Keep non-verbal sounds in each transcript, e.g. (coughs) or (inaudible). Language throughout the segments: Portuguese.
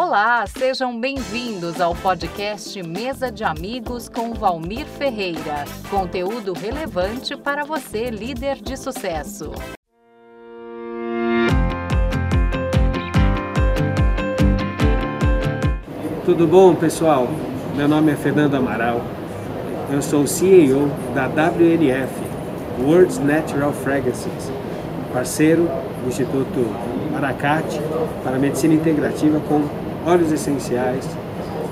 Olá, sejam bem-vindos ao podcast Mesa de Amigos com Valmir Ferreira. Conteúdo relevante para você, líder de sucesso. Tudo bom, pessoal? Meu nome é Fernando Amaral. Eu sou CEO da WNF, World's Natural Fragrances, parceiro do Instituto Aracate para Medicina Integrativa com óleos essenciais.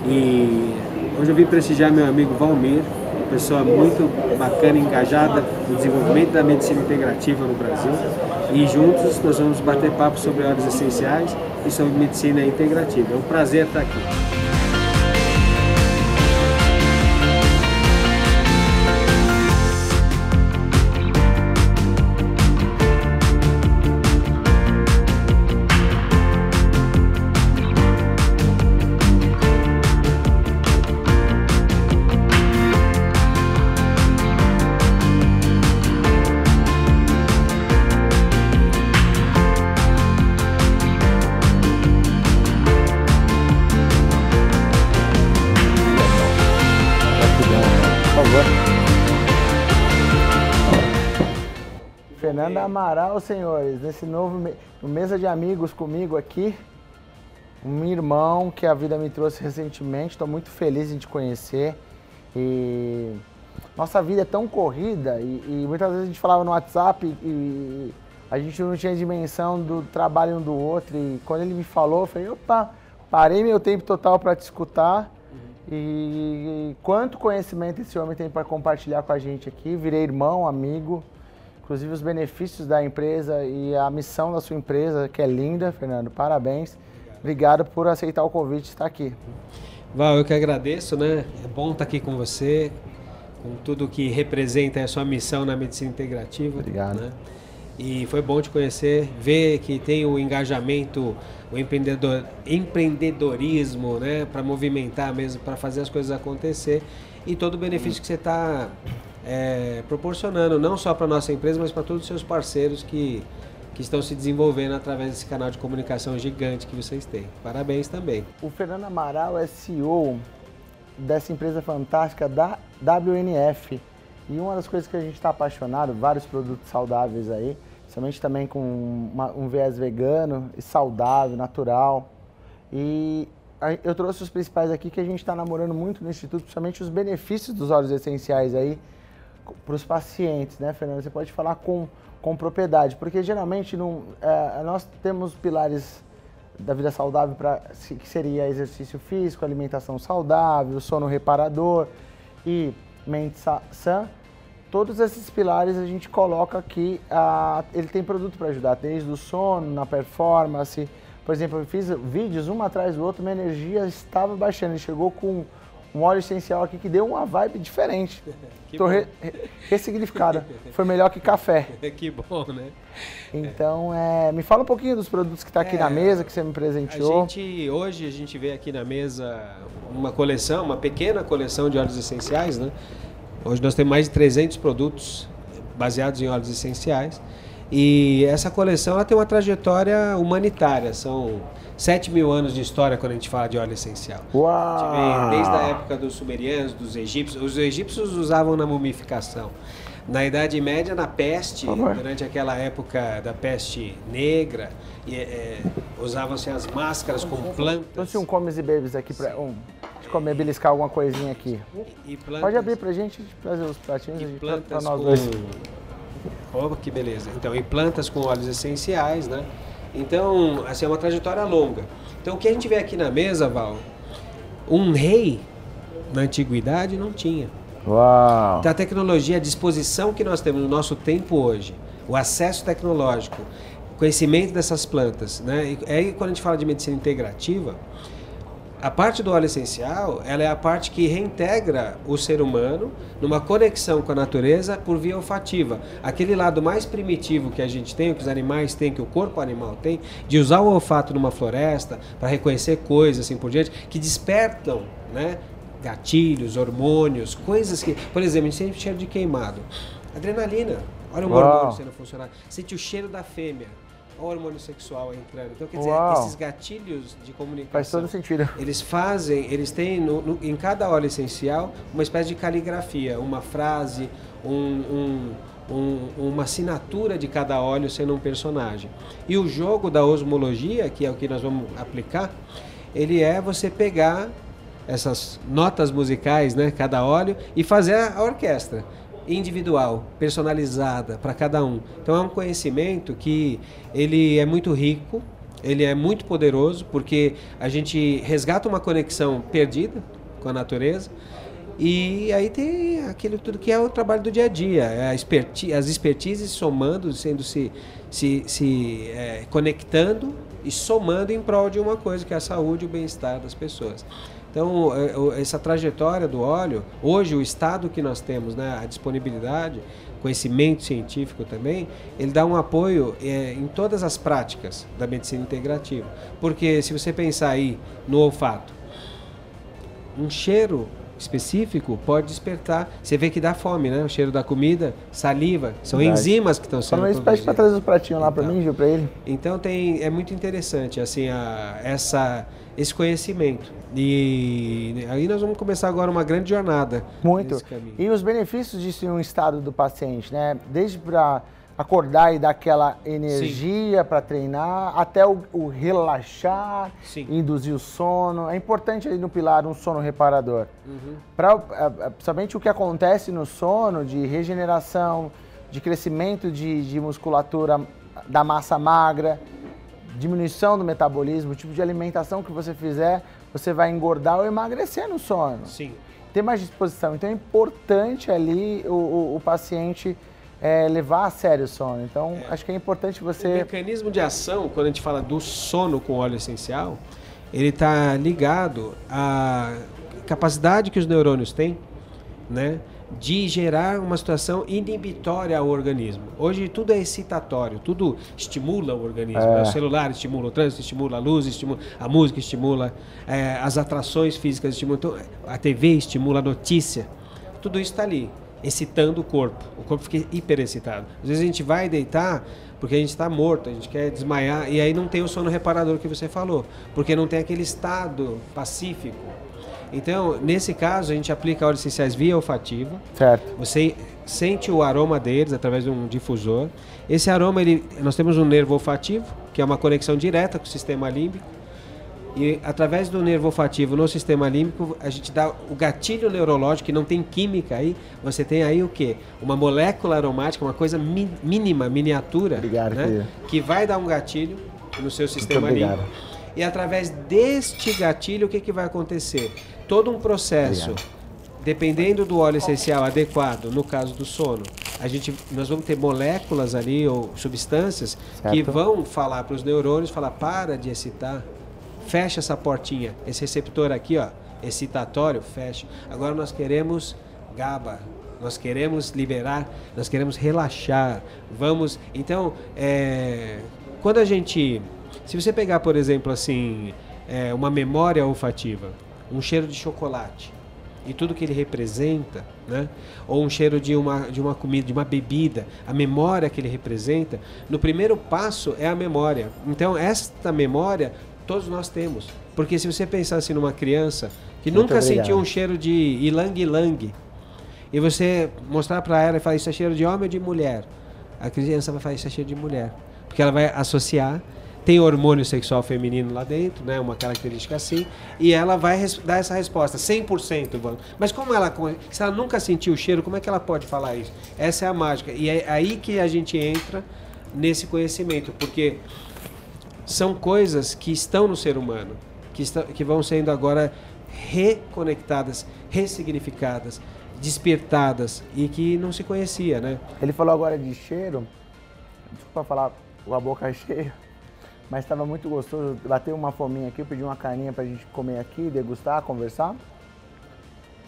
E hoje eu vim prestigiar meu amigo Valmir, uma pessoa muito bacana, engajada no desenvolvimento da medicina integrativa no Brasil. E juntos nós vamos bater papo sobre óleos essenciais e sobre medicina integrativa. É um prazer estar aqui. Fernanda Amaral, senhores, nesse novo me... mesa de amigos comigo aqui, um irmão que a vida me trouxe recentemente, estou muito feliz em te conhecer. E nossa vida é tão corrida e, e, muitas vezes a gente falava no WhatsApp e a gente não tinha dimensão do trabalho um do outro. E quando ele me falou, eu falei, opa, parei meu tempo total para te escutar. Uhum. E, e quanto conhecimento esse homem tem para compartilhar com a gente aqui. Virei irmão, amigo inclusive os benefícios da empresa e a missão da sua empresa, que é linda, Fernando. Parabéns. Obrigado por aceitar o convite de estar aqui. Val, eu que agradeço, né? É bom estar aqui com você, com tudo que representa a sua missão na medicina integrativa. Obrigado. Né? E foi bom te conhecer, ver que tem o engajamento, o empreendedor, empreendedorismo, né, para movimentar mesmo, para fazer as coisas acontecer e todo o benefício que você está é, proporcionando, não só para nossa empresa, mas para todos os seus parceiros que, que estão se desenvolvendo através desse canal de comunicação gigante que vocês têm. Parabéns também. O Fernando Amaral é CEO dessa empresa fantástica da WNF. E uma das coisas que a gente está apaixonado, vários produtos saudáveis aí, somente também com uma, um viés vegano e saudável, natural. E eu trouxe os principais aqui que a gente está namorando muito no Instituto, principalmente os benefícios dos óleos essenciais aí, para os pacientes, né, Fernando? Você pode falar com, com propriedade, porque geralmente não, é, nós temos pilares da vida saudável para que seria exercício físico, alimentação saudável, sono reparador e mente sã. Todos esses pilares a gente coloca aqui, a, ele tem produto para ajudar, desde o sono, na performance. Por exemplo, eu fiz vídeos um atrás do outro, minha energia estava baixando, ele chegou com um óleo essencial aqui que deu uma vibe diferente. (laughs) Estou re, ressignificada. Foi melhor que café. (laughs) que bom, né? Então, é, me fala um pouquinho dos produtos que está aqui é, na mesa, que você me presenteou. A gente, hoje a gente vê aqui na mesa uma coleção, uma pequena coleção de óleos essenciais, né? Hoje nós temos mais de 300 produtos baseados em óleos essenciais. E essa coleção ela tem uma trajetória humanitária. São 7 mil anos de história quando a gente fala de óleo essencial. Uau! desde a época dos sumerianos, dos egípcios. Os egípcios usavam na mumificação. Na Idade Média, na peste, durante aquela época da peste negra, é, usavam-se as máscaras com plantas. Trouxe um comes e babies aqui para um, de comer, beliscar alguma coisinha aqui. E, plantas, Pode abrir pra gente trazer os pratinhos e plantas nós dois. Oh, que beleza. Então, em plantas com óleos essenciais, né? Então, assim, é uma trajetória longa. Então, o que a gente vê aqui na mesa, Val, um rei na antiguidade não tinha. Uau! Então, a tecnologia, a disposição que nós temos no nosso tempo hoje, o acesso tecnológico, conhecimento dessas plantas, né? E aí, quando a gente fala de medicina integrativa, a parte do óleo essencial, ela é a parte que reintegra o ser humano numa conexão com a natureza por via olfativa. Aquele lado mais primitivo que a gente tem, que os animais têm, que o corpo animal tem, de usar o olfato numa floresta para reconhecer coisas assim por diante, que despertam, né? Gatilhos, hormônios, coisas que, por exemplo, a gente sente cheiro de queimado. Adrenalina. Olha o hormônio sendo funcionar. Sente o cheiro da fêmea hormônio sexual entrando. Então, quer dizer, Uau. esses gatilhos de comunicação. Faz todo sentido. Eles fazem, eles têm no- no- em cada óleo essencial uma espécie de caligrafia, uma frase, um- um- um- uma assinatura de cada óleo sendo um personagem. E o jogo da osmologia, que é o que nós vamos aplicar, ele é você pegar essas notas musicais, né, cada óleo, e fazer a orquestra individual, personalizada para cada um. Então é um conhecimento que ele é muito rico, ele é muito poderoso, porque a gente resgata uma conexão perdida com a natureza. E aí tem aquilo tudo que é o trabalho do dia a dia, é a experti as expertises somando, sendo se, se, se é, conectando e somando em prol de uma coisa que é a saúde e o bem-estar das pessoas. Então, é, essa trajetória do óleo, hoje o estado que nós temos, né, a disponibilidade, conhecimento científico também, ele dá um apoio é, em todas as práticas da medicina integrativa. Porque se você pensar aí no olfato, um cheiro específico pode despertar. Você vê que dá fome, né? O cheiro da comida, saliva, são Verdade. enzimas que estão sendo Falando isso, pede produzidas. trazer os pratinhos lá pra Então. mim, Gil, pra ele. Então tem é muito interessante assim a, essa esse conhecimento e aí nós vamos começar agora uma grande jornada Muito. E os benefícios disso em um estado do paciente, né? Desde para acordar e dar aquela energia para treinar, até o, o relaxar, Sim. induzir o sono. É importante ali no pilar um sono reparador. Uhum. Pra, eh, eh, principalmente o que acontece no sono de regeneração, de crescimento de, de musculatura da massa magra, diminuição do metabolismo, o tipo de alimentação que você fizer, você vai engordar ou emagrecer no sono Sim. ter mais disposição. Então é importante ali o, o- o paciente é, levar a sério o sono. Então acho que é importante O você. mecanismo de ação, quando a gente fala do sono com óleo essencial, ele está ligado à capacidade que os neurônios têm, né, de gerar uma situação inibitória ao organismo. Hoje tudo é excitatório, tudo estimula o organismo. É. né? O celular estimula o trânsito, estimula a luz, estimula a música, estimula eh, as atrações físicas, estimula então, a TV estimula a notícia. Tudo isso está ali, excitando o corpo. O corpo fica hiperexcitado. Às vezes a gente vai deitar porque a gente está morto, a gente quer desmaiar e aí não tem o sono reparador que você falou, porque não tem aquele estado pacífico. Então, nesse caso, a gente aplica óleos essenciais via olfativa. Certo. Você sente o aroma deles através de um difusor. Esse aroma, ele, nós temos um nervo olfativo, que é uma conexão direta com o sistema límbico. E através do nervo olfativo no sistema límbico, a gente dá o gatilho neurológico, que não tem química aí. Você tem aí o quê? Uma molécula aromática, uma coisa mi- mínima, miniatura, Obrigado, né? que vai dar um gatilho no seu sistema límbico. E através deste gatilho, o que, que vai acontecer? Todo um processo, Obrigado. dependendo do óleo essencial adequado, no caso do sono, a gente, nós vamos ter moléculas ali ou substâncias que Certo. vão falar para os neurônios, falar para de excitar, fecha essa portinha, esse receptor aqui, ó, excitatório, fecha. Agora nós queremos GABA, nós queremos liberar, nós queremos relaxar, vamos. Então, é, quando a gente, se você pegar, por exemplo, assim, é, uma memória olfativa, um cheiro de chocolate e tudo que ele representa, né? Ou um cheiro de uma, de uma comida, de uma bebida, a memória que ele representa, no primeiro passo é a memória. Então, esta memória todos nós temos. Porque se você pensar assim numa criança que Muito nunca obrigado. sentiu um cheiro de ilang-ilang, e você mostrar para ela e falar isso é cheiro de homem ou de mulher, a criança vai falar isso é cheiro de mulher. Porque ela vai associar, tem hormônio sexual feminino lá dentro, né, uma característica assim, e ela vai dar essa resposta, 100%. vamos. Mas como ela, se ela nunca sentiu o cheiro, como é que ela pode falar isso? Essa é a mágica. E é aí que a gente entra nesse conhecimento, porque são coisas que estão no ser humano, que, estão, que vão sendo agora reconectadas, ressignificadas, despertadas e que não se conhecia, né? Ele falou agora de cheiro. Desculpa falar com a boca cheia, (laughs) mas estava muito gostoso. Bateu uma fominha aqui, pedi uma carninha pra gente comer aqui, degustar, conversar.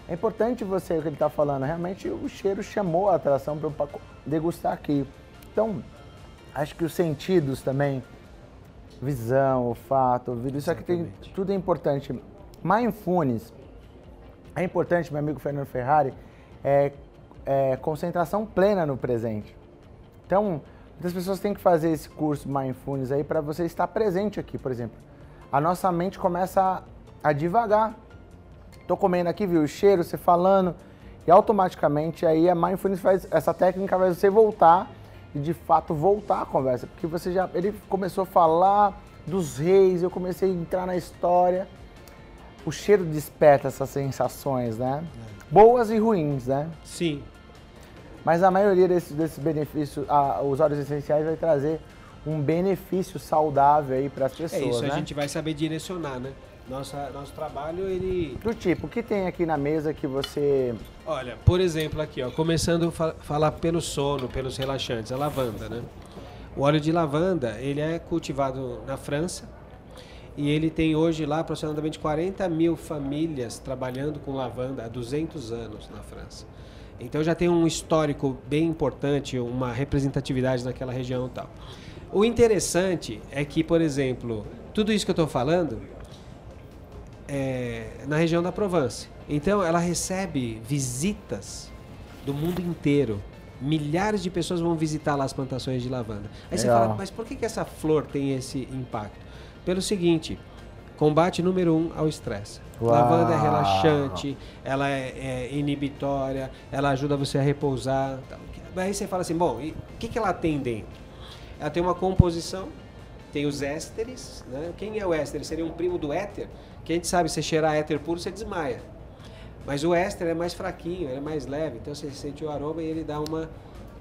É importante você, o que ele está falando, realmente o cheiro chamou a atração para degustar aqui. Então, acho que os sentidos também, visão, olfato, ouvido, isso aqui tem, tudo é importante. Mindfulness, é importante, meu amigo Fernando Ferrari, é, é concentração plena no presente. Então, Muitas pessoas têm que fazer esse curso Mindfulness aí para você estar presente aqui, por exemplo. A nossa mente começa a, a divagar. Tô comendo aqui, viu o cheiro, você falando, e automaticamente aí a Mindfulness faz essa técnica faz você voltar e de fato voltar à conversa, porque você já ele começou a falar dos reis, eu comecei a entrar na história. O cheiro desperta essas sensações, né? É. Boas e ruins, né? Sim. Mas a maioria desses, desses benefícios, os óleos essenciais vai trazer um benefício saudável aí para as pessoas, É isso, né? a gente vai saber direcionar, né? Nossa, nosso trabalho, ele... Do tipo, o que tem aqui na mesa que você... Olha, por exemplo aqui, ó, começando a falar pelo sono, pelos relaxantes, a lavanda, né? O óleo de lavanda, ele é cultivado na França e ele tem hoje lá aproximadamente 40 mil famílias trabalhando com lavanda há 200 anos na França. Então já tem um histórico bem importante, uma representatividade naquela região e tal. O interessante é que, por exemplo, tudo isso que eu estou falando é na região da Provence. Então ela recebe visitas do mundo inteiro. Milhares de pessoas vão visitar lá as plantações de lavanda. Aí Legal. você fala, mas por que, que essa flor tem esse impacto? Pelo seguinte, combate número um ao estresse. Lavanda é relaxante, ela é, é, inibitória, ela ajuda você a repousar. Aí você fala assim, bom, o que, que ela tem dentro? Ela tem uma composição, tem os ésteres, né? Quem é o éster? Seria um primo do éter, que a gente sabe, se cheirar éter puro, você desmaia. Mas o éster é mais fraquinho, é mais leve, então você sente o aroma e ele dá uma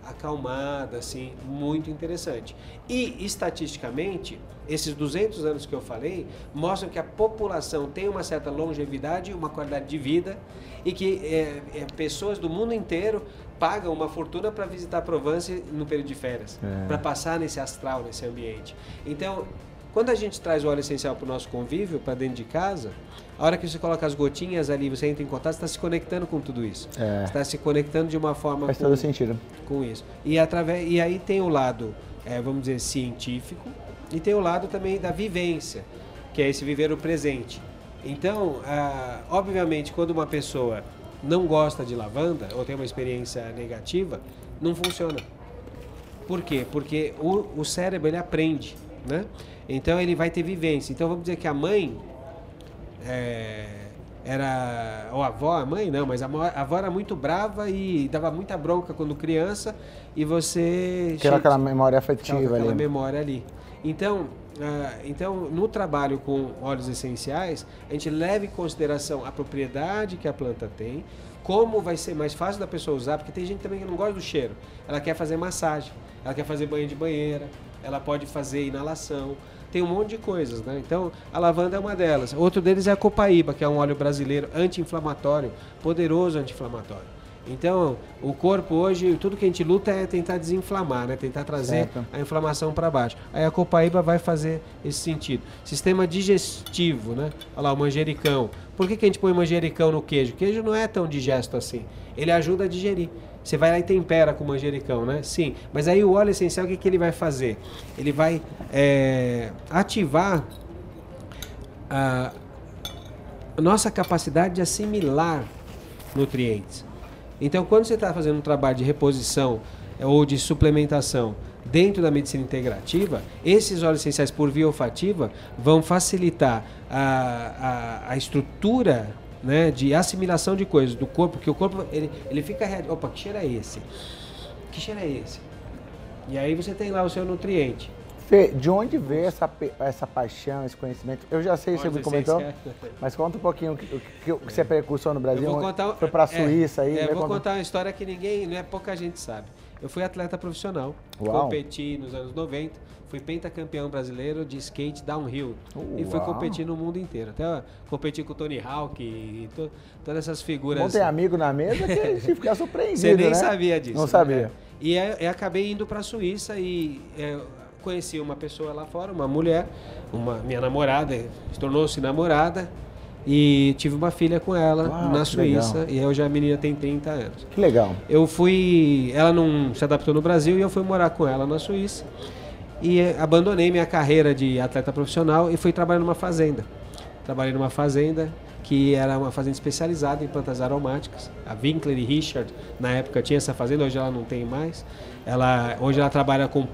acalmada, assim, muito interessante. E, estatisticamente, esses 200 anos que eu falei mostram que a população tem uma certa longevidade, uma qualidade de vida e que é, é, pessoas do mundo inteiro pagam uma fortuna para visitar a Provence no período de férias, é. para passar nesse astral, nesse ambiente. Então, quando a gente traz o óleo essencial para o nosso convívio, para dentro de casa, a hora que você coloca as gotinhas ali, você entra em contato, você está se conectando com tudo isso. É. Você está se conectando de uma forma. Faz com, todo sentido. Com isso. E, através, e aí tem o lado, é, vamos dizer, científico, e tem o lado também da vivência, que é esse viver o presente. Então, ah, obviamente, quando uma pessoa não gosta de lavanda ou tem uma experiência negativa, não funciona. Por quê? Porque o, o cérebro ele aprende, né? Então ele vai ter vivência. Então vamos dizer que a mãe é, era. Ou a avó, a mãe não, mas a, a avó era muito brava e dava muita bronca quando criança e você. Tinha aquela memória afetiva aquela ali. Memória ali. Então, uh, então, no trabalho com óleos essenciais, a gente leva em consideração a propriedade que a planta tem, como vai ser mais fácil da pessoa usar, porque tem gente também que não gosta do cheiro. Ela quer fazer massagem, ela quer fazer banho de banheira, ela pode fazer inalação tem um monte de coisas, né? Então, a lavanda é uma delas. Outro deles é a copaíba, que é um óleo brasileiro anti-inflamatório, poderoso anti-inflamatório. Então, o corpo hoje, tudo que a gente luta é tentar desinflamar, né? Tentar trazer certo. a inflamação para baixo. Aí a copaíba vai fazer esse sentido. Sistema digestivo, né? Olha lá, o manjericão. Por que, que a gente põe manjericão no queijo? O queijo não é tão digesto assim. Ele ajuda a digerir. Você vai lá e tempera com manjericão, né? Sim. Mas aí o óleo essencial, o que, que ele vai fazer? Ele vai é, ativar a nossa capacidade de assimilar nutrientes. Então, quando você está fazendo um trabalho de reposição é, ou de suplementação dentro da medicina integrativa, esses óleos essenciais por via olfativa vão facilitar a, a, a estrutura né, de assimilação de coisas do corpo, que o corpo ele, ele fica. Opa, que cheiro é esse? Que cheiro é esse? E aí você tem lá o seu nutriente. Fê, de onde veio essa, essa paixão, esse conhecimento? Eu já sei, você me comentou, mas conta um pouquinho o que, que, que você percussou no Brasil, contar, foi para a é, Suíça aí. É, vou contar... contar uma história que ninguém, não é pouca gente sabe. Eu fui atleta profissional, Uau. competi nos anos 90, fui pentacampeão brasileiro de skate downhill Uau. e fui competir no mundo inteiro. Até competi com o Tony Hawk e to, todas essas figuras. Não tem amigo na mesa que fica (laughs) surpreendido, Você nem né? sabia disso. Não né? sabia. E eu acabei indo para a Suíça e é, conheci uma pessoa lá fora, uma mulher, uma minha namorada, tornou-se namorada e tive uma filha com ela Uau, na Suíça. Legal. E hoje a menina tem 30 anos. Que legal. Eu fui. Ela não se adaptou no Brasil e eu fui morar com ela na Suíça. E abandonei minha carreira de atleta profissional e fui trabalhar numa fazenda. Trabalhei numa fazenda que era uma fazenda especializada em plantas aromáticas. A Winkler e Richard, na época, tinha essa fazenda, hoje ela não tem mais. Ela, hoje ela trabalha com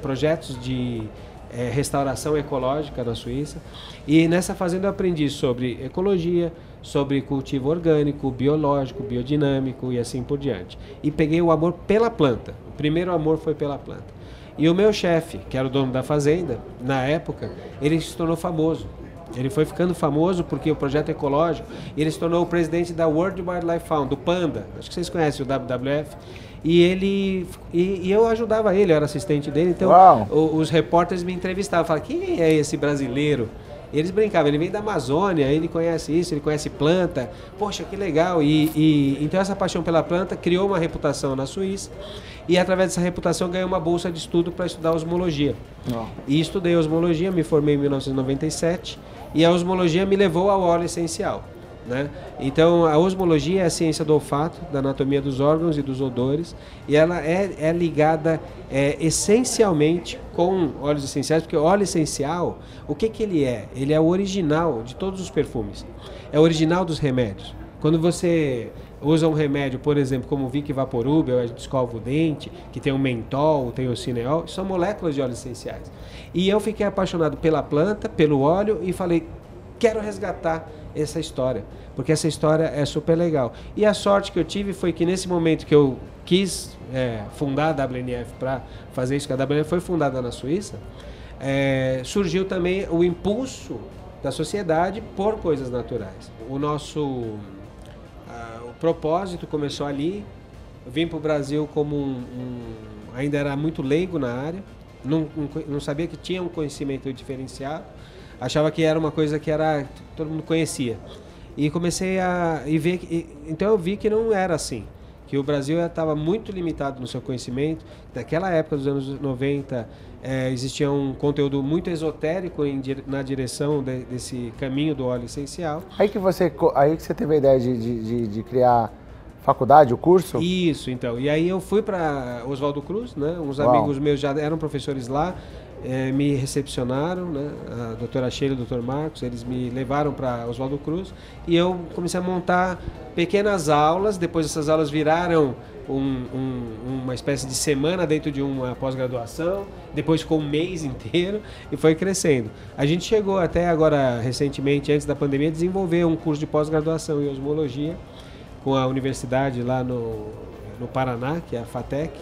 projetos de é, restauração ecológica na Suíça. E nessa fazenda eu aprendi sobre ecologia, sobre cultivo orgânico, biológico, biodinâmico e assim por diante. E peguei o amor pela planta. O primeiro amor foi pela planta. E o meu chefe, que era o dono da fazenda, na época, ele se tornou famoso. Ele foi ficando famoso porque o projeto ecológico, ele se tornou o presidente da World Wildlife Fund, do Panda. Acho que vocês conhecem o WWF. E ele e, e eu ajudava ele, eu era assistente dele, então o, os repórteres me entrevistavam, falavam: "Quem é esse brasileiro?" eles brincavam, ele vem da Amazônia, ele conhece isso, ele conhece planta. Poxa, que legal. E, e, então essa paixão pela planta criou uma reputação na Suíça e através dessa reputação ganhei uma bolsa de estudo para estudar osmologia. Oh. E estudei osmologia, me formei em 1997 e a osmologia me levou ao óleo essencial. Né? Então, a osmologia é a ciência do olfato, da anatomia dos órgãos e dos odores, e ela é, é ligada é, essencialmente com óleos essenciais, porque óleo essencial, o que, que ele é? Ele é o original de todos os perfumes, é o original dos remédios. Quando você usa um remédio, por exemplo, como o Vic Vaporub, a gente escova o dente, que tem o mentol, tem o cineol, são moléculas de óleos essenciais. E eu fiquei apaixonado pela planta, pelo óleo, e falei, quero resgatar essa história, porque essa história é super legal. E a sorte que eu tive foi que nesse momento que eu quis é, fundar a WNF para fazer isso, que a WNF foi fundada na Suíça, é, surgiu também o impulso da sociedade por coisas naturais. O nosso uh, o propósito começou ali. Eu vim para o Brasil como um, um, ainda era muito leigo na área, não, não sabia que tinha um conhecimento diferenciado achava que era uma coisa que era todo mundo conhecia. E comecei a e ver e, então eu vi que não era assim, que o Brasil estava muito limitado no seu conhecimento. Naquela época dos anos 90, é, existia um conteúdo muito esotérico em, na direção de, desse caminho do óleo essencial. Aí que você aí que você teve a ideia de, de, de criar faculdade, o curso? Isso, então. E aí eu fui para Oswaldo Cruz, né? Uns Uau. amigos meus já eram professores lá é, me recepcionaram, né? a doutora Sheila e o doutor Marcos, eles me levaram para Oswaldo Cruz e eu comecei a montar pequenas aulas, depois essas aulas viraram um, um, uma espécie de semana dentro de uma pós-graduação, depois ficou um mês (laughs) inteiro e foi crescendo. A gente chegou até agora, recentemente, antes da pandemia, a desenvolver um curso de pós-graduação em osmologia com a universidade lá no, no Paraná, que é a FATEC,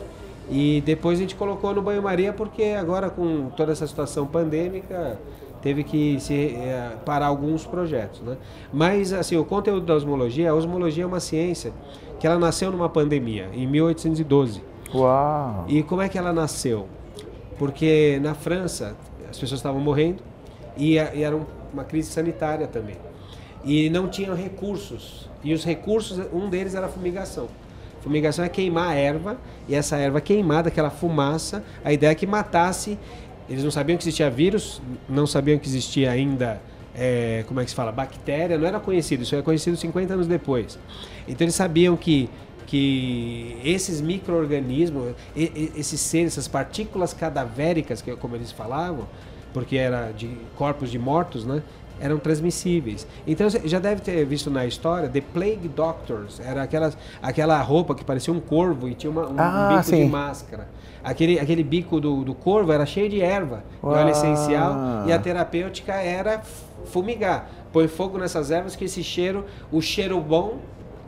e depois a gente colocou no banho-maria porque agora com toda essa situação pandêmica teve que se é, parar alguns projetos, né? Mas assim, o conteúdo da osmologia, a osmologia é uma ciência que ela nasceu numa pandemia em 1812. Uau. E como é que ela nasceu? Porque na França as pessoas estavam morrendo e, e era uma crise sanitária também. E não tinham recursos. E os recursos, um deles era a fumigação. Fumigação é queimar a erva e essa erva queimada, aquela fumaça, a ideia é que matasse. Eles não sabiam que existia vírus, não sabiam que existia ainda, é, como é que se fala, bactéria, não era conhecido, isso era conhecido 50 anos depois. Então eles sabiam que que esses micro-organismos, esses seres, essas partículas cadavéricas, que, como eles falavam, porque era de corpos de mortos, né? Eram transmissíveis. Então você já deve ter visto na história The Plague Doctors, era aquela, aquela roupa que parecia um corvo e tinha uma, um, ah, bico sim. de máscara. Aquele, aquele bico do, do corvo era cheio de erva, óleo essencial, e a terapêutica era fumigar. Põe fogo nessas ervas que esse cheiro, o cheiro bom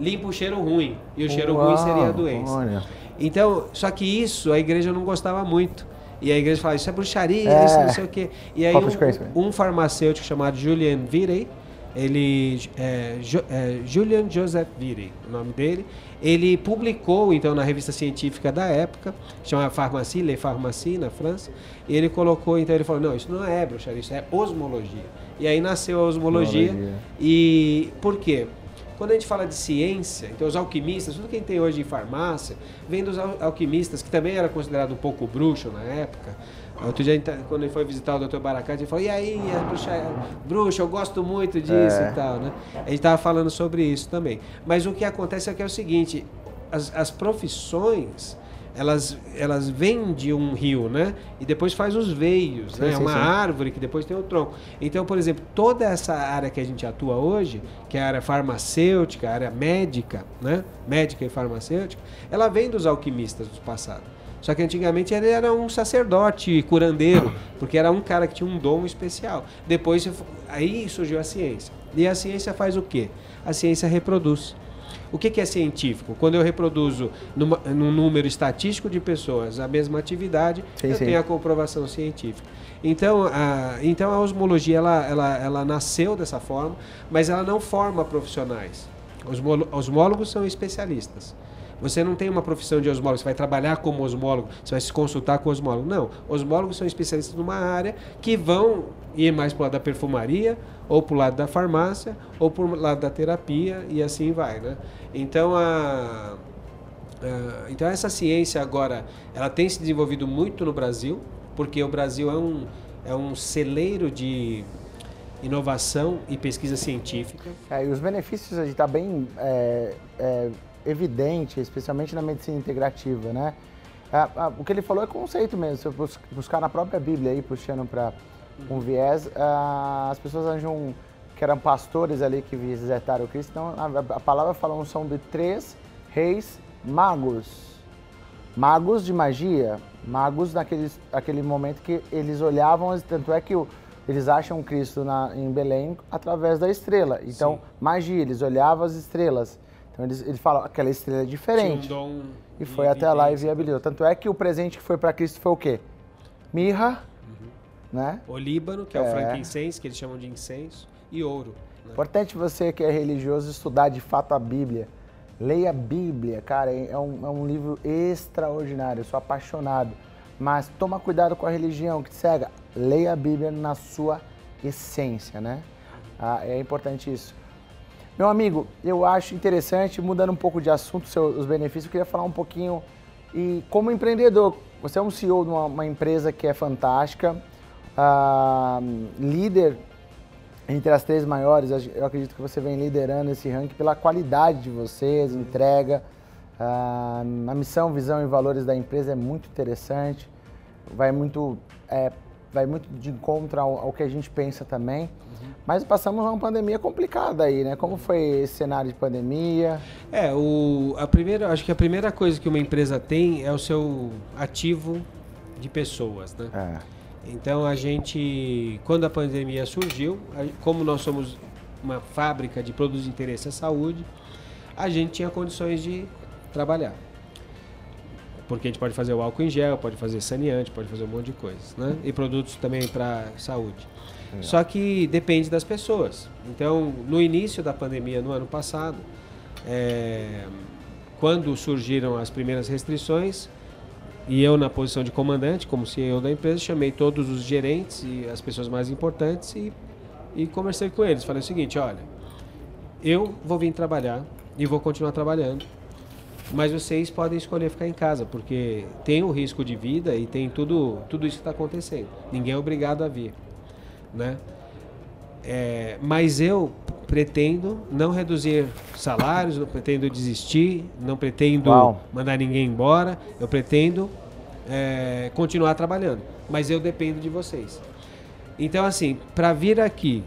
limpa o cheiro ruim, e o cheiro Uau, ruim seria a doença. Olha. Então, só que isso a igreja não gostava muito. E a igreja fala, isso é bruxaria, é. isso não sei o quê. E aí um, um, farmacêutico chamado Julian Virey, ele é, é, Julian Joseph Virey, o nome dele, ele publicou então na revista científica da época, chama Pharmacie, Le Pharmacie na França, e ele colocou, então ele falou, não, isso não é bruxaria, isso é osmologia. E aí nasceu a osmologia. osmologia. E por quê? Quando a gente fala de ciência, então os alquimistas, tudo quem tem hoje em farmácia, vem dos alquimistas, que também era considerado um pouco bruxo na época. Outro dia, tá, quando ele foi visitar o Dr. Baracate, ele falou, e aí, bruxa, bruxa, eu gosto muito disso é. e tal, né? A gente estava falando sobre isso também. Mas o que acontece é que é o seguinte, as, as profissões elas, elas vêm de um rio, né? E depois faz os veios, sim, né? É uma sim. árvore que depois tem o tronco. Então, por exemplo, toda essa área que a gente atua hoje, que é a área farmacêutica, a área médica, né? Médica e farmacêutica, ela vem dos alquimistas do passado. Só que antigamente ele era um sacerdote curandeiro, (coughs) porque era um cara que tinha um dom especial. Depois aí surgiu a ciência. E a ciência faz o quê? A ciência reproduz. O que, que é científico? Quando eu reproduzo numa, num número estatístico de pessoas a mesma atividade, sim, eu sim. tenho a comprovação científica. Então a, então a osmologia ela, ela, ela nasceu dessa forma, mas ela não forma profissionais. Os osmólogos são especialistas. Você não tem uma profissão de osmólogo, você vai trabalhar como osmólogo, você vai se consultar com osmólogo. Não, osmólogos são especialistas numa área que vão ir mais para o lado da perfumaria, ou para o lado da farmácia, ou para o lado da terapia, e assim vai, né? Então, a, a, então essa ciência agora, ela tem se desenvolvido muito no Brasil, porque o Brasil é um, é um celeiro de inovação e pesquisa científica. É, e os benefícios a gente está bem é, é evidente, especialmente na medicina integrativa, né? o que ele falou é conceito mesmo. Se eu buscar na própria Bíblia aí, puxando para um viés, as pessoas acham que eram pastores ali que visitaram Cristo. Então, a, palavra fala um som de três reis magos. Magos de magia, magos naquele, naquele momento que eles olhavam, tanto é que o, eles acham Cristo na, em Belém através da estrela. Então, Sim. magia, eles olhavam as estrelas. Então eles, eles falam, aquela estrela é diferente. Um e foi até lá e viabilizou. Tanto é que o presente que foi para Cristo foi o quê? Mirra, uhum. né? Olíbano, que é, é, o frankincense, que eles chamam de incenso, e ouro. Né? Importante você que é religioso estudar de fato a Bíblia. Leia a Bíblia, cara, é um, é um livro extraordinário, eu sou apaixonado. Mas toma cuidado com a religião que te cega. Leia a Bíblia na sua essência, né? Ah, é importante isso. Meu amigo, eu acho interessante, mudando um pouco de assunto, seus, os benefícios, eu queria falar um pouquinho. E como empreendedor, você é um CEO de uma, uma empresa que é fantástica, uh, líder entre as três maiores, eu acredito que você vem liderando esse ranking pela qualidade de vocês, entrega. Uh, a missão, visão e valores da empresa é muito interessante, vai muito, é, vai muito de encontro ao, ao que a gente pensa também. Mas passamos uma pandemia complicada aí, né? Como foi esse cenário de pandemia? É, o, a primeira, acho que a primeira coisa que uma empresa tem é o seu ativo de pessoas, né? É. Então a gente, quando a pandemia surgiu, como nós somos uma fábrica de produtos de interesse à saúde, a gente tinha condições de trabalhar. Porque a gente pode fazer o álcool em gel, pode fazer saneante, pode fazer um monte de coisas, né? E produtos também para saúde. Só que depende das pessoas. Então, no início da pandemia, no ano passado, é, quando surgiram as primeiras restrições, e eu na posição de comandante, como CEO da empresa, chamei todos os gerentes e as pessoas mais importantes e, e conversei com eles. Falei o seguinte, olha, eu vou vir trabalhar e vou continuar trabalhando, mas vocês podem escolher ficar em casa, porque tem o risco de vida e tem tudo, tudo isso que está acontecendo. Ninguém é obrigado a vir né? É, mas eu pretendo não reduzir salários, não pretendo desistir, não pretendo Uau. mandar ninguém embora, eu pretendo é, continuar trabalhando, mas eu dependo de vocês. Então, assim, para vir aqui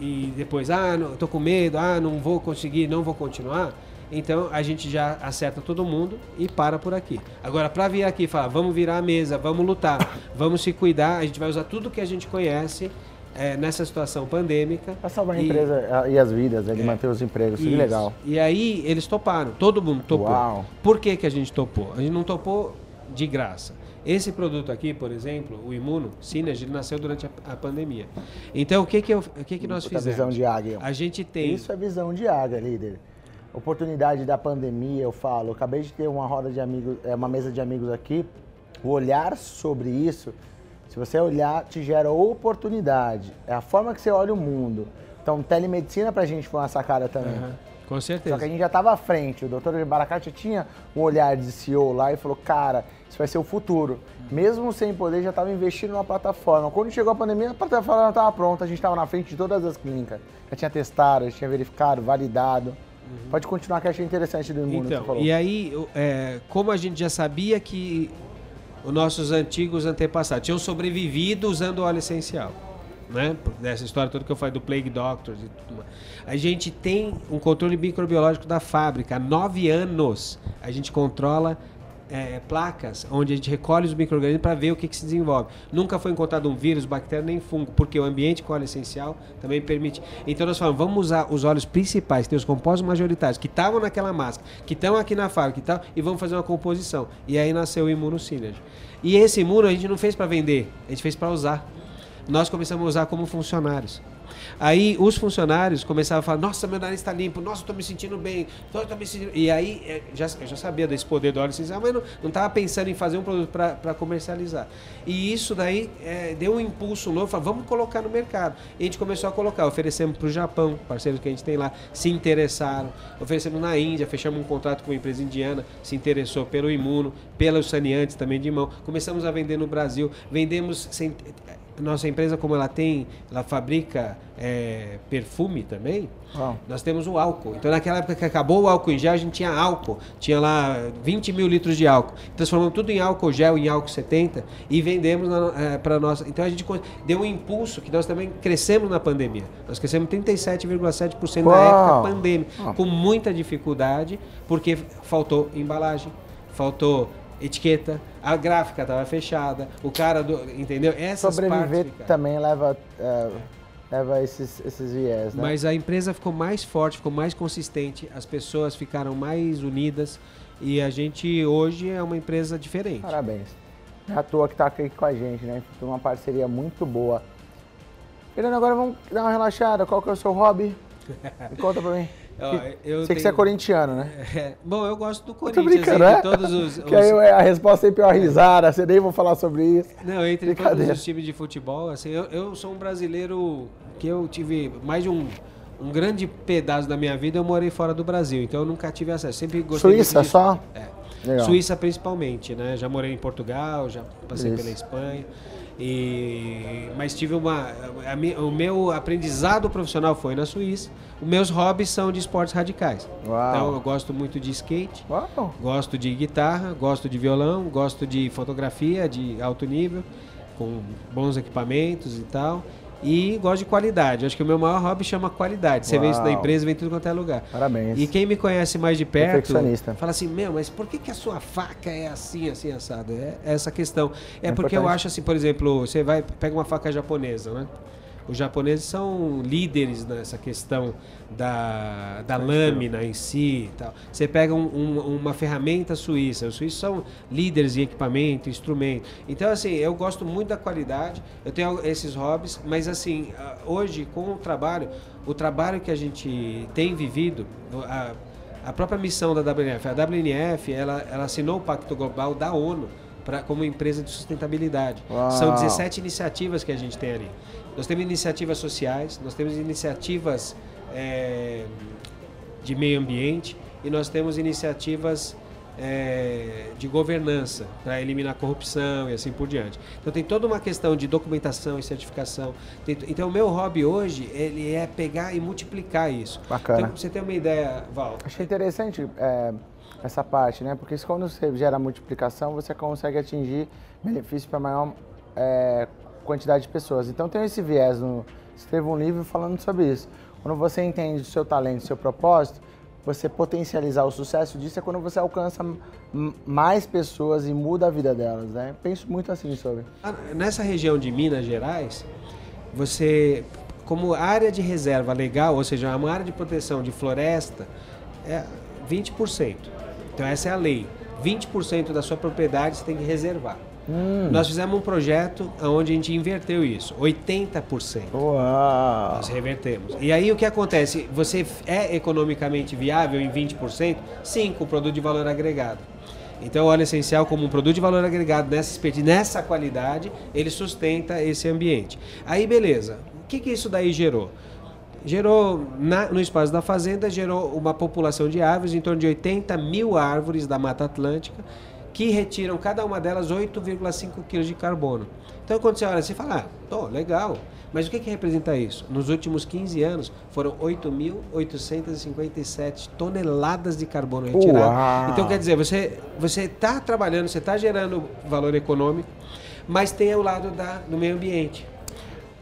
e depois, ah, não, tô com medo, ah, não vou conseguir, não vou continuar, então a gente já acerta todo mundo e para por aqui. Agora, para vir aqui e falar, vamos virar a mesa, vamos lutar, (laughs) vamos se cuidar, a gente vai usar tudo que a gente conhece é, nessa situação pandêmica. Para salvar a empresa e as vidas, né, de é, manter os empregos, isso. legal. E aí eles toparam, todo mundo topou. Uau. Por que, que a gente topou? A gente não topou de graça. Esse produto aqui, por exemplo, o Imuno Synergy, ele nasceu durante a, a, pandemia. Então, o que que, eu, o que, que nós fizemos? visão de águia. A gente tem... Isso é visão de águia, líder. Oportunidade da pandemia, eu falo. Eu acabei de ter uma roda de amigos, é, uma mesa de amigos aqui. O olhar sobre isso se você olhar, te gera oportunidade. É a forma que você olha o mundo. Então, telemedicina pra gente foi uma sacada também. Uhum. Com certeza. Só que a gente já estava à frente. O doutor Baracate tinha um olhar de CEO lá e falou, cara, isso vai ser o futuro. Mesmo sem poder, já estava investindo numa plataforma. Quando chegou a pandemia, a plataforma estava pronta, a gente estava na frente de todas as clínicas. Já tinha testado, já tinha verificado, validado. Pode continuar que eu achei interessante do imuno Então, e aí, é, como a gente já sabia que os nossos antigos antepassados tinham sobrevivido usando óleo essencial, né? Dessa história toda que eu falei do Plague Doctors e tudo mais. A gente tem um controle microbiológico da fábrica. Há nove anos a gente controla é, placas onde a gente recolhe os micro-organismos para ver o que, que se desenvolve. Nunca foi encontrado um vírus, bactéria nem fungo, porque o ambiente com óleo essencial também permite. Então nós falamos, vamos usar os óleos principais, que tem os compostos majoritários, que estavam naquela máscara, que estão aqui na fábrica e tal, e vamos fazer uma composição. E aí nasceu o Imuno Synergy. E esse imuno a gente não fez para vender, a gente fez para usar. Nós começamos a usar como funcionários. Aí os funcionários começavam a falar: Nossa, meu nariz está limpo, nossa, estou me sentindo bem. Me sentindo... E aí eh, já, eu já sabia desse poder do óleo essencial, mas não estava pensando em fazer um produto para comercializar. E isso daí eh, deu um impulso novo: falou, vamos colocar no mercado. E a gente começou a colocar, oferecemos para o Japão, parceiros que a gente tem lá, se interessaram. Oferecemos na Índia, fechamos um contrato com uma empresa indiana, se interessou pelo imuno, pelos saneantes também de mão. Começamos a vender no Brasil, vendemos. Sem, nossa empresa, como ela tem, ela fabrica é, perfume também, nós temos o álcool. Então, naquela época que acabou o álcool em gel, a gente tinha álcool. Tinha lá 20 mil litros de álcool. Transformamos tudo em álcool gel, em álcool 70 e vendemos para nossa. Então, a gente deu um impulso que nós também crescemos na pandemia. Nós crescemos 37,7% na época pandêmica, Uau. com muita dificuldade, porque faltou embalagem, faltou etiqueta, a gráfica estava fechada, o cara do. Entendeu? Essas Sobreviver partes também leva, é, leva esses, esses viés, né? Mas a empresa ficou mais forte, ficou mais consistente, as pessoas ficaram mais unidas e a gente hoje é uma empresa diferente. Parabéns. Não é à toa que tá aqui com a gente, né? Foi uma parceria muito boa. Fernando, agora vamos dar uma relaxada. Qual que é o seu hobby? (laughs) Me conta pra mim. Eu Sei que você é tenho- corintiano, né? (laughs) É, bom, eu gosto do tô Corinthians, brincando, entre é? todos os, (laughs) Que aí os- a resposta sempre é uma risada, você nem vou falar sobre isso. Não, entre todos os times de futebol, assim, eu, eu sou um brasileiro que eu tive mais de um, um grande pedaço da minha vida, eu morei fora do Brasil, então eu nunca tive acesso. Sempre gostei Suíça só? É. Legal. Suíça principalmente, né? Já morei em Portugal, já passei Isso. pela Espanha. E, mas tive uma. a o meu aprendizado profissional foi na Suíça. Os meus hobbies são de esportes radicais. Uau. Então eu gosto muito de skate, Uau. gosto de guitarra, gosto de violão, gosto de fotografia de alto nível, com bons equipamentos e tal. E gosto de qualidade. Acho que o meu maior hobby chama qualidade. Você vê isso na Uau. empresa, vem tudo quanto é lugar. Parabéns. E quem me conhece mais de perto fala assim, meu, mas por que, que a sua faca é assim, assim, assado? É essa questão. É, É porque eu importante. acho assim, por exemplo, você vai, pega uma faca japonesa, né? Os japoneses são líderes nessa questão da, da lâmina em si tal. Você pega um- um- uma ferramenta suíça, os suíços são líderes em equipamento, instrumento. Então, assim, eu gosto muito da qualidade, eu tenho esses hobbies, mas assim, hoje com o trabalho, o trabalho que a gente tem vivido, a, a própria missão da WNF, a WNF, ela, ela assinou o Pacto Global da ONU pra, como empresa de sustentabilidade. Uau. São 17 iniciativas que a gente tem ali. Nós temos iniciativas sociais, nós temos iniciativas eh, de meio ambiente e nós temos iniciativas eh, de governança para eliminar a corrupção e assim por diante. Então tem toda uma questão de documentação e certificação. Tem- então o meu hobby hoje ele é pegar e multiplicar isso. Bacana. Então, você ter uma ideia, Val, Achei interessante é, essa parte, né? Porque quando você gera multiplicação, você consegue atingir benefício para maior é, quantidade de pessoas. Então tem esse viés no. Escreva um livro falando sobre isso. Quando você entende o seu talento, o seu propósito, você potencializar o sucesso disso é quando você alcança mais pessoas e muda a vida delas, né? Penso muito assim sobre. Ah, Nessa região de Minas Gerais, você, como área de reserva legal, ou seja, uma área de proteção de floresta, é 20%. Então essa é a lei. 20% da sua propriedade você tem que reservar. Nós fizemos um projeto onde a gente inverteu isso, 80%. Uau! Nós revertemos. E aí o que acontece? Você é economicamente viável em 20%? Sim, com produto de valor agregado. Então, o óleo essencial, como um produto de valor agregado nessa expertise, nessa qualidade, ele sustenta esse ambiente. Aí, beleza. O que, que isso daí gerou? Gerou, na- no espaço da fazenda, gerou uma população de árvores, em torno de 80 mil árvores da Mata Atlântica, que retiram cada uma delas 8,5 quilos de carbono. Então, quando você olha, você fala, ah, legal. Mas o que, que representa isso? Nos últimos 15 anos, foram 8.857 toneladas de carbono retirado. Então, quer dizer, você está trabalhando, você está gerando valor econômico, mas tem o lado da, do meio ambiente.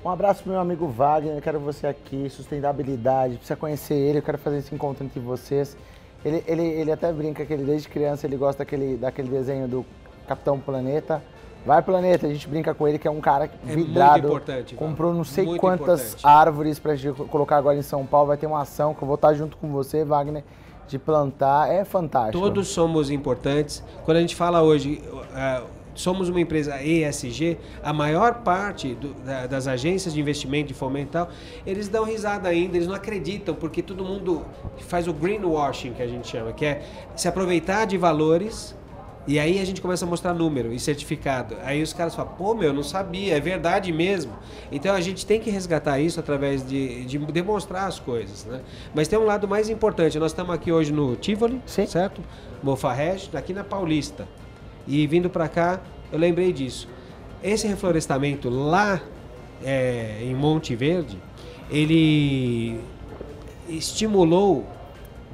Um abraço pro meu amigo Wagner, eu quero você aqui, sustentabilidade, precisa conhecer ele, eu quero fazer esse encontro entre vocês. Ele, ele, ele até brinca que ele, desde criança ele gosta daquele, daquele desenho do Capitão Planeta. Vai Planeta, a gente brinca com ele que é um cara É vidrado, muito importante, Val. comprou não sei Muito quantas importante. árvores pra gente colocar agora em São Paulo, vai ter uma ação que eu vou estar junto com você, Wagner, de plantar, é fantástico. Todos somos importantes. Quando a gente fala hoje, ah, somos uma empresa ESG, a maior parte do- da- das agências de investimento, de fomento e tal, eles dão risada ainda, eles não acreditam, porque todo mundo faz o greenwashing, que a gente chama, que é se aproveitar de valores. E aí a gente começa a mostrar número e certificado. Aí os caras falam, pô, meu, não sabia, é verdade mesmo. Então a gente tem que resgatar isso através de, de demonstrar as coisas, né? Mas tem um lado mais importante. Nós estamos aqui hoje no Tivoli, Sim. certo? Mofarrege, aqui na Paulista. E vindo para cá, eu lembrei disso. Esse reflorestamento lá é, em Monte Verde, ele estimulou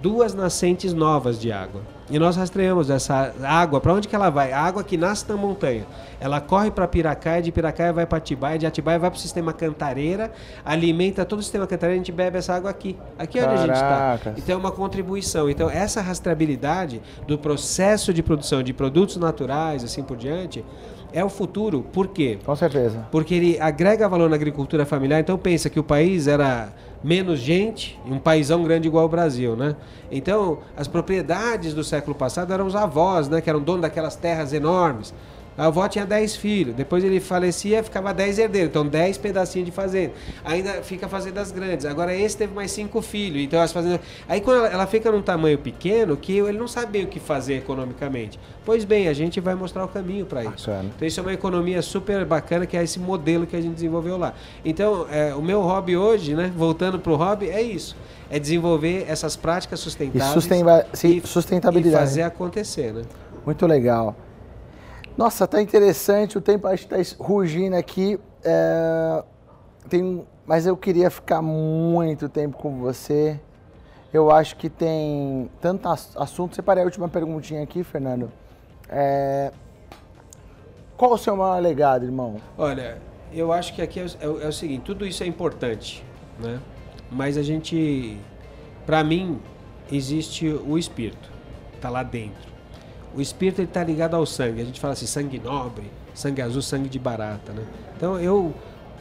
duas nascentes novas de água. E nós rastreamos essa água, para onde que ela vai? A água que nasce na montanha. Ela corre para Piracaia, de Piracaia vai para Atibaia, de Atibaia vai para o sistema Cantareira, alimenta todo o sistema Cantareira, a gente bebe essa água aqui. Aqui é onde a gente está. Então é uma contribuição. Então essa rastreabilidade do processo de produção de produtos naturais, assim por diante, é o futuro. Por quê? Com certeza. Porque ele agrega valor na agricultura familiar. Então pensa que o país era menos gente, e um paísão grande igual o Brasil, né? Então, as propriedades do século passado eram os avós, né, que eram donos daquelas terras enormes. A avó tinha 10 filhos, depois ele falecia, ficava 10 herdeiros, então 10 pedacinhos de fazenda. Ainda fica fazendas grandes. Agora esse teve mais 5 filhos, então as fazendas. Aí quando ela, ela fica num tamanho pequeno, que ele não sabe bem o que fazer economicamente. Pois bem, a gente vai mostrar o caminho para isso. Bacana. Então isso é uma economia super bacana, que é esse modelo que a gente desenvolveu lá. Então, é, o meu hobby hoje, né, voltando para o hobby, é isso. É desenvolver essas práticas E sustentáveis sim, e sustentabilidade. fazer acontecer, né? Muito legal. Nossa, tá interessante, o tempo acho que tá rugindo aqui. é, tem, mas eu queria ficar muito tempo com você. Eu acho que tem tanto ass- assunto. Separei a última perguntinha aqui, Fernando. É, qual o seu maior legado, irmão? Olha, eu acho que aqui é o, é é o seguinte, tudo isso é importante, né? Mas a gente, para mim, existe o espírito, tá lá dentro. O espírito ele tá ligado ao sangue. A gente fala assim, sangue nobre, sangue azul, sangue de barata, né? Então eu,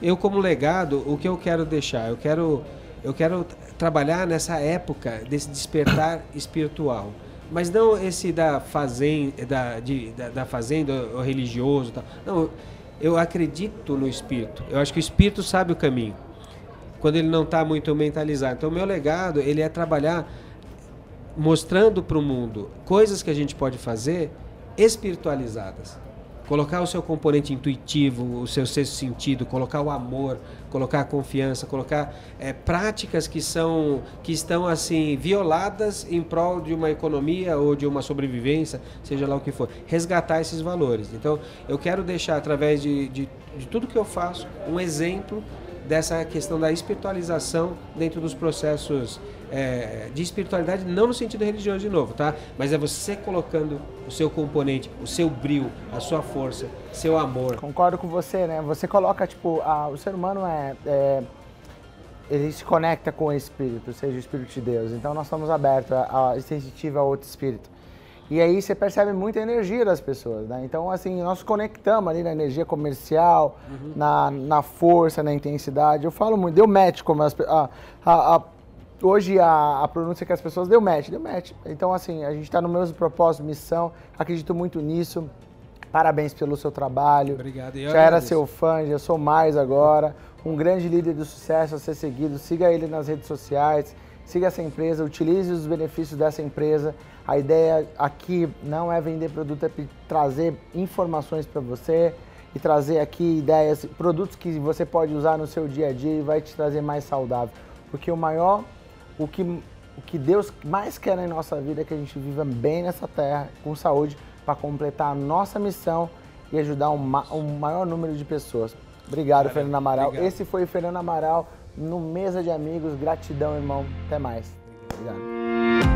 eu como legado, o que eu quero deixar, eu quero, eu quero trabalhar nessa época desse despertar (coughs) espiritual. Mas não esse da fazenda, da, de, da, da fazenda religioso, tal. não. Eu acredito no espírito. Eu acho que o espírito sabe o caminho quando ele não está muito mentalizado. Então, o meu legado ele é trabalhar mostrando para o mundo coisas que a gente pode fazer espiritualizadas. Colocar o seu componente intuitivo, o seu sexto sentido, colocar o amor, colocar a confiança, colocar eh, práticas que são que estão assim violadas em prol de uma economia ou de uma sobrevivência, seja lá o que for. Resgatar esses valores. Então, eu quero deixar através de, de, de tudo que eu faço um exemplo dessa questão da espiritualização dentro dos processos é, de espiritualidade, não no sentido religioso de novo, tá? Mas é você colocando o seu componente, o seu brilho, a sua força, seu amor. Concordo com você, né? Você coloca, tipo, a- o ser humano é, é- Ele se conecta com o espírito, seja o espírito de Deus. Então nós estamos abertos a, a a outro espírito. E aí você percebe muita energia das pessoas, né? Então, assim, nós conectamos ali na energia comercial, na, na força, na intensidade. Eu falo muito, deu match, como as, a, a, a- hoje a, a pronúncia que as pessoas deu match, deu match. Então, assim, a gente está no mesmo propósito, missão, acredito muito nisso. Parabéns pelo seu trabalho. Obrigado. Eu Já era agradeço. seu fã, já sou mais agora. Um grande líder do sucesso a ser seguido. Siga ele nas redes sociais, siga essa empresa, utilize os benefícios dessa empresa. A ideia aqui não é vender produto, é trazer informações para você e trazer aqui ideias, produtos que você pode usar no seu dia a dia e vai te trazer mais saudável. Porque o maior, o que, o que Deus mais quer na nossa vida é que a gente viva bem nessa terra, com saúde, para completar a nossa missão e ajudar um, ma- um maior número de pessoas. Obrigado, Fernando Amaral. Obrigado. Esse foi o Fernando Amaral no Mesa de Amigos. Gratidão, irmão. Até mais. Obrigado.